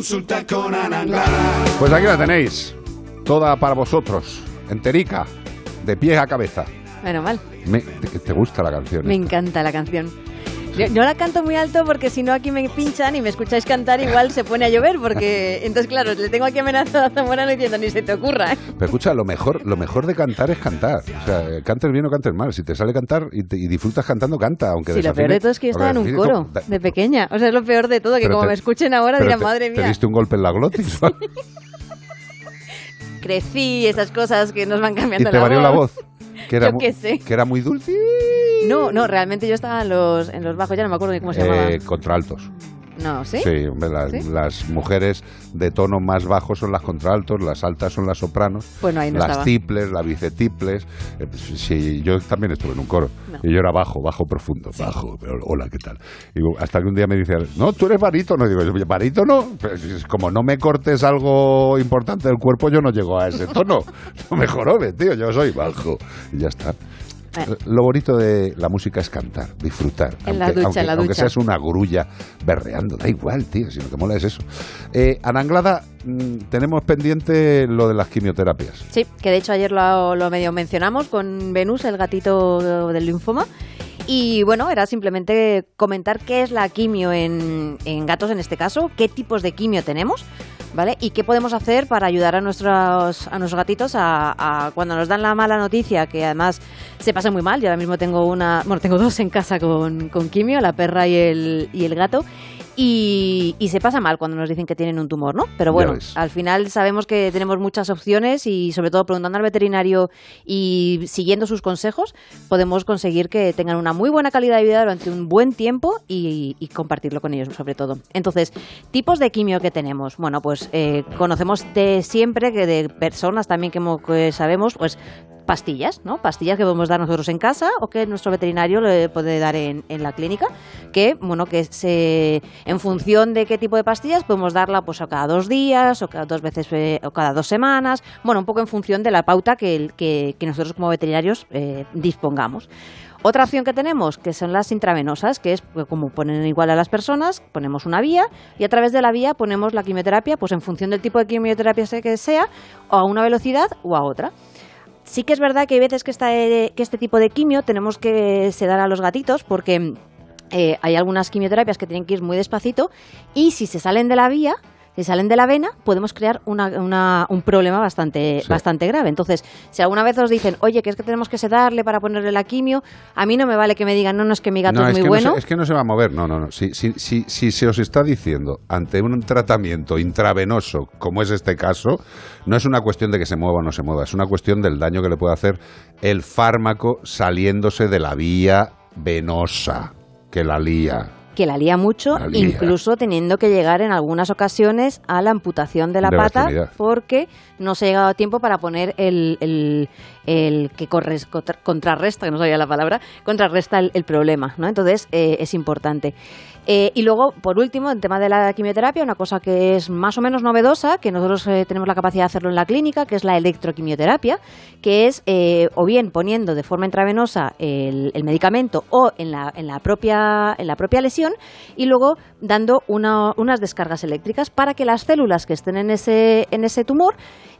Consulta con Ana Pues aquí la tenéis, toda para vosotros, enterica, de pie a cabeza. Menos mal. Me- te, te gusta la canción. Me esta? encanta la canción. Yo, no la canto muy alto porque si no aquí me pinchan y me escucháis cantar igual se pone a llover porque entonces claro, le tengo aquí amenazado a Zamorano diciendo ni se te ocurra. Pero escucha, lo mejor, lo mejor de cantar es cantar. O sea, cantes bien o cantes mal. Si te sale cantar y, te- y disfrutas cantando, canta. Aunque Sí, lo peor de todo es que yo estaba en un coro como- de pequeña. O sea, es lo peor de todo, que como te- me escuchen ahora dirán, te- madre ¿Te mía, diste un golpe en la glotis? crecí, esas cosas que nos van y cambiando te varió la voz. Que era, Yo qué sé. que era muy dulce. No, no, realmente yo estaba en los, en los bajos, ya no me acuerdo ni cómo se llamaba. Eh, contraltos. No, ¿sí? Sí, hombre, las, ¿Sí? las mujeres de tono más bajo son las contraltos, las altas son las sopranos, Bueno, ahí no las estaba. tiples, las bicetiples. Eh, pues, sí, yo también estuve en un coro. No. Y yo era bajo, bajo profundo, bajo. pero, hola, ¿qué tal? Y hasta que un día me dice, no, tú eres barítono. Y digo, "Oye, barítono, Pues, es como no me cortes algo importante del cuerpo, yo no llego a ese tono. No me tío, yo soy bajo. Y ya está. Bueno. Lo bonito de la música es cantar, disfrutar. En la aunque, ducha, aunque- en la aunque ducha. seas una grulla berreando, da igual, tío, si lo que mola es eso. Eh, Ana Anglada, mm, tenemos pendiente lo de las quimioterapias. Sí, que de hecho ayer lo, lo medio mencionamos con Venus, el gatito del linfoma. Y bueno, era simplemente comentar qué es la quimio en, en gatos en este caso, qué tipos de quimio tenemos, ¿vale? Y qué podemos hacer para ayudar a nuestros, a nuestros gatitos a, a cuando nos dan la mala noticia, que además se pasa muy mal. Yo ahora mismo tengo una, bueno, tengo dos en casa con, con quimio, la perra y el, y el gato. Y, y se pasa mal cuando nos dicen que tienen un tumor, ¿no? Pero bueno, al final sabemos que tenemos muchas opciones y sobre todo preguntando al veterinario y siguiendo sus consejos podemos conseguir que tengan una muy buena calidad de vida durante un buen tiempo y, y compartirlo con ellos sobre todo. Entonces, tipos de quimio que tenemos. Bueno, pues eh, conocemos de siempre que de personas también que, que sabemos, pues pastillas, ¿no? Pastillas que podemos dar nosotros en casa o que nuestro veterinario le puede dar en, la clínica, que, bueno, que se, en función de qué tipo de pastillas podemos darla pues a cada dos días o cada dos veces eh, o cada dos semanas, bueno, un poco en función de la pauta que, que, nosotros como veterinarios eh, dispongamos. Otra opción que tenemos, que son las intravenosas, que es pues, como ponen igual a las personas, ponemos una vía y a través de la vía ponemos la quimioterapia, pues en función del tipo de quimioterapia que sea, o a una velocidad o a otra. Sí que es verdad que hay veces que, esta, que este tipo de quimio tenemos que sedar a los gatitos porque eh, hay algunas quimioterapias que tienen que ir muy despacito y si se salen de la vía, si salen de la vena, podemos crear una- una- un problema bastante, Sí. bastante grave. Entonces, si alguna vez os dicen, oye, que es que tenemos que sedarle para ponerle la quimio, a mí no me vale que me digan, no, no, es que mi gato no, es muy que bueno. No se, es que no se va a mover. No, no, no. Si, si, si, si se os está diciendo ante un tratamiento intravenoso, como es este caso, no es una cuestión de que se mueva o no se mueva, es una cuestión del daño que le puede hacer el fármaco saliéndose de la vía venosa que la lía. Que la lía mucho, La lía. incluso teniendo que llegar en algunas ocasiones a la amputación de la De pata, porque no se ha llegado a tiempo para poner el, el- el que corres- contra- contrarresta, que no sabía la palabra, contrarresta el, el problema, ¿no? Entonces eh, es importante. Eh, y luego, por último, en tema de la quimioterapia, una cosa que es más o menos novedosa, que nosotros eh, tenemos la capacidad de hacerlo en la clínica, que es la electroquimioterapia, que es o bien poniendo de forma intravenosa el, el medicamento o en la, en, la propia, en la propia lesión y luego dando una- unas descargas eléctricas para que las células que estén en ese, en ese tumor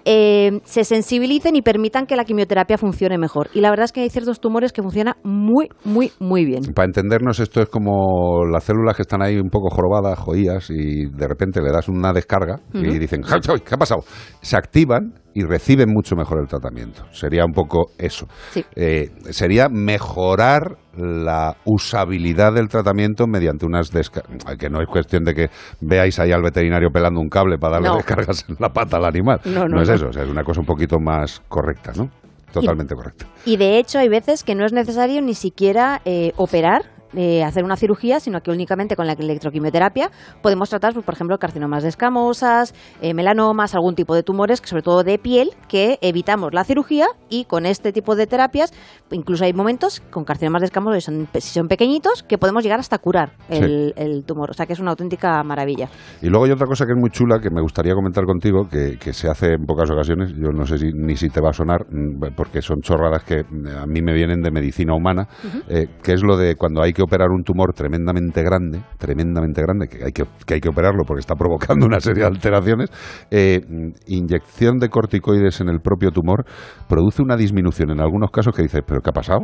eh, se sensibilicen y permitan que la quimioterapia funcione mejor. Y la verdad es que hay ciertos tumores que funcionan muy, muy, muy bien. Para entendernos, esto es como las células que están ahí un poco jorobadas, joías, y de repente le das una descarga y dicen, "Ja, ja, ¿qué ha pasado? Se activan y reciben mucho mejor el tratamiento. Sería un poco eso. Sí. Eh, sería mejorar la usabilidad del tratamiento mediante unas descargas. Que no es cuestión de que veáis ahí al veterinario pelando un cable para darle No. descargas en la pata al animal. No, no, es no. eso, o sea, es una cosa un poquito más correcta, ¿no? Totalmente correcta. Y de hecho hay veces que no es necesario ni siquiera eh, operar, eh, hacer una cirugía, sino que únicamente con la electroquimioterapia podemos tratar, pues, por ejemplo, carcinomas de escamosas, eh, melanomas, algún tipo de tumores, que sobre todo de piel, que evitamos la cirugía y con este tipo de terapias, incluso hay momentos con carcinomas de escamosa, si son, si son pequeñitos, que podemos llegar hasta curar el, el tumor. O sea que es una auténtica maravilla. Y luego hay otra cosa que es muy chula que me gustaría comentar contigo, que, que se hace en pocas ocasiones, yo no sé si, ni si te va a sonar, mm, porque son chorradas que a mí me vienen de medicina humana, eh, que es lo de cuando hay que que operar un tumor tremendamente grande, tremendamente grande, que hay que, que hay que operarlo porque está provocando una serie de alteraciones, eh, inyección de corticoides en el propio tumor produce una disminución en algunos casos que dices, ¿pero qué ha pasado?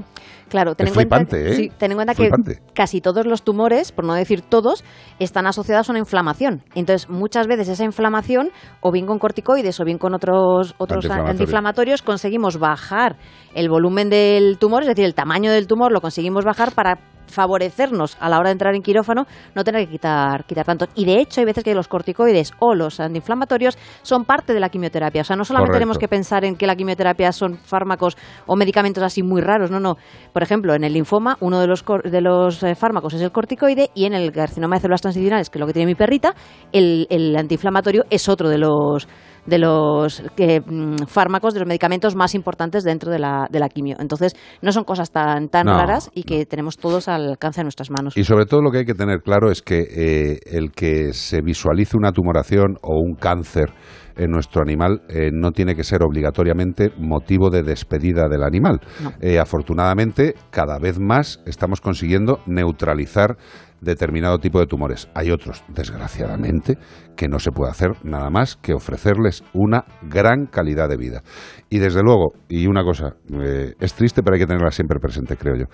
Claro, ten Es en cuenta, flipante, ¿eh? sí, ten en cuenta que casi todos los tumores, por no decir todos, están asociados a una inflamación. Entonces, muchas veces esa inflamación, o bien con corticoides o bien con otros, otros Antiinflamatorios. antiinflamatorios, conseguimos bajar el volumen del tumor, es decir, el tamaño del tumor lo conseguimos bajar para favorecernos a la hora de entrar en quirófano, no tener que quitar, quitar tanto. Y de hecho, hay veces que los corticoides o los antiinflamatorios son parte de la quimioterapia. O sea, no solamente Correcto. tenemos que pensar en que la quimioterapia son fármacos o medicamentos así muy raros, no, no. Por ejemplo, en el linfoma, uno de los, cor- de los eh, fármacos es el corticoide y en el carcinoma de células transicionales, que es lo que tiene mi perrita, el, el antiinflamatorio es otro de los de los mm, fármacos, de los medicamentos más importantes dentro de la, de la quimio. Entonces, no son cosas tan, tan No, raras y que tenemos todos al alcance de nuestras manos. Y sobre todo lo que hay que tener claro es que eh, el que se visualice una tumoración o un cáncer en nuestro animal eh, no tiene que ser obligatoriamente motivo de despedida del animal. No. Eh, afortunadamente, cada vez más estamos consiguiendo neutralizar determinado tipo de tumores. Hay otros, desgraciadamente, que no se puede hacer nada más que ofrecerles una gran calidad de vida. Y desde luego, y una cosa, eh, es triste, pero hay que tenerla siempre presente, creo yo,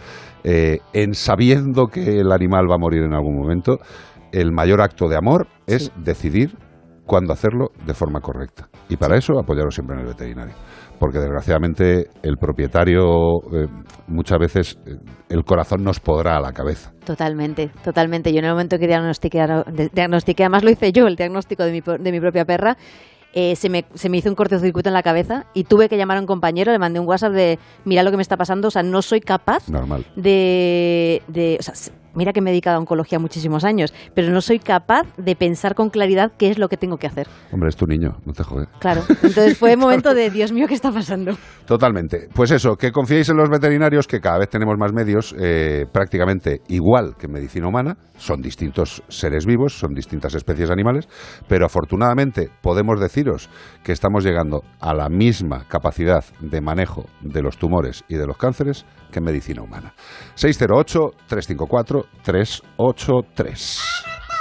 eh, en sabiendo que el animal va a morir en algún momento, el mayor acto de amor es Sí. decidir cuándo hacerlo de forma correcta. Y para eso apoyarlo siempre en el veterinario. Porque desgraciadamente el propietario eh, muchas veces eh, el corazón nos podrá a la cabeza. Totalmente, totalmente. Yo en el momento que diagnostiqué, diagnostiqué, además lo hice yo, el diagnóstico de mi, de mi propia perra, eh, se, me, se me hizo un cortocircuito en la cabeza y tuve que llamar a un compañero, le mandé un WhatsApp de, mira lo que me está pasando, o sea, no soy capaz Normal. de, de- o sea, s- mira que me he dedicado a oncología muchísimos años, pero no soy capaz de pensar con claridad qué es lo que tengo que hacer. Hombre, es tu niño, no te jodes. Claro, entonces fue un momento de, Dios mío, ¿qué está pasando? Totalmente. Pues eso, que confiéis en los veterinarios, que cada vez tenemos más medios, eh, prácticamente igual que en medicina humana, son distintos seres vivos, son distintas especies animales, pero afortunadamente podemos deciros que estamos llegando a la misma capacidad de manejo de los tumores y de los cánceres que en medicina humana. 608-354-383.